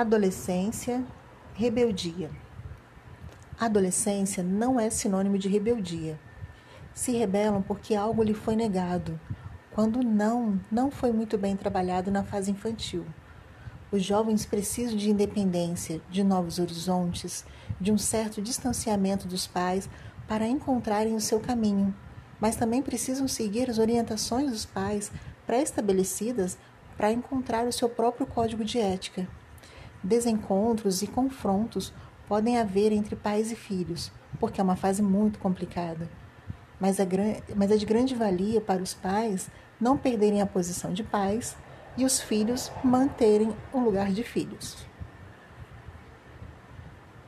Adolescência, rebeldia. Adolescência não é sinônimo de rebeldia. Se rebelam porque algo lhe foi negado, quando não, não foi muito bem trabalhado na fase infantil. Os jovens precisam de independência, de novos horizontes, de um certo distanciamento dos pais para encontrarem o seu caminho, mas também precisam seguir as orientações dos pais pré-estabelecidas para encontrar o seu próprio código de ética. Desencontros e confrontos podem haver entre pais e filhos, porque é uma fase muito complicada. Mas é, mas é de grande valia para os pais não perderem a posição de pais e os filhos manterem o lugar de filhos.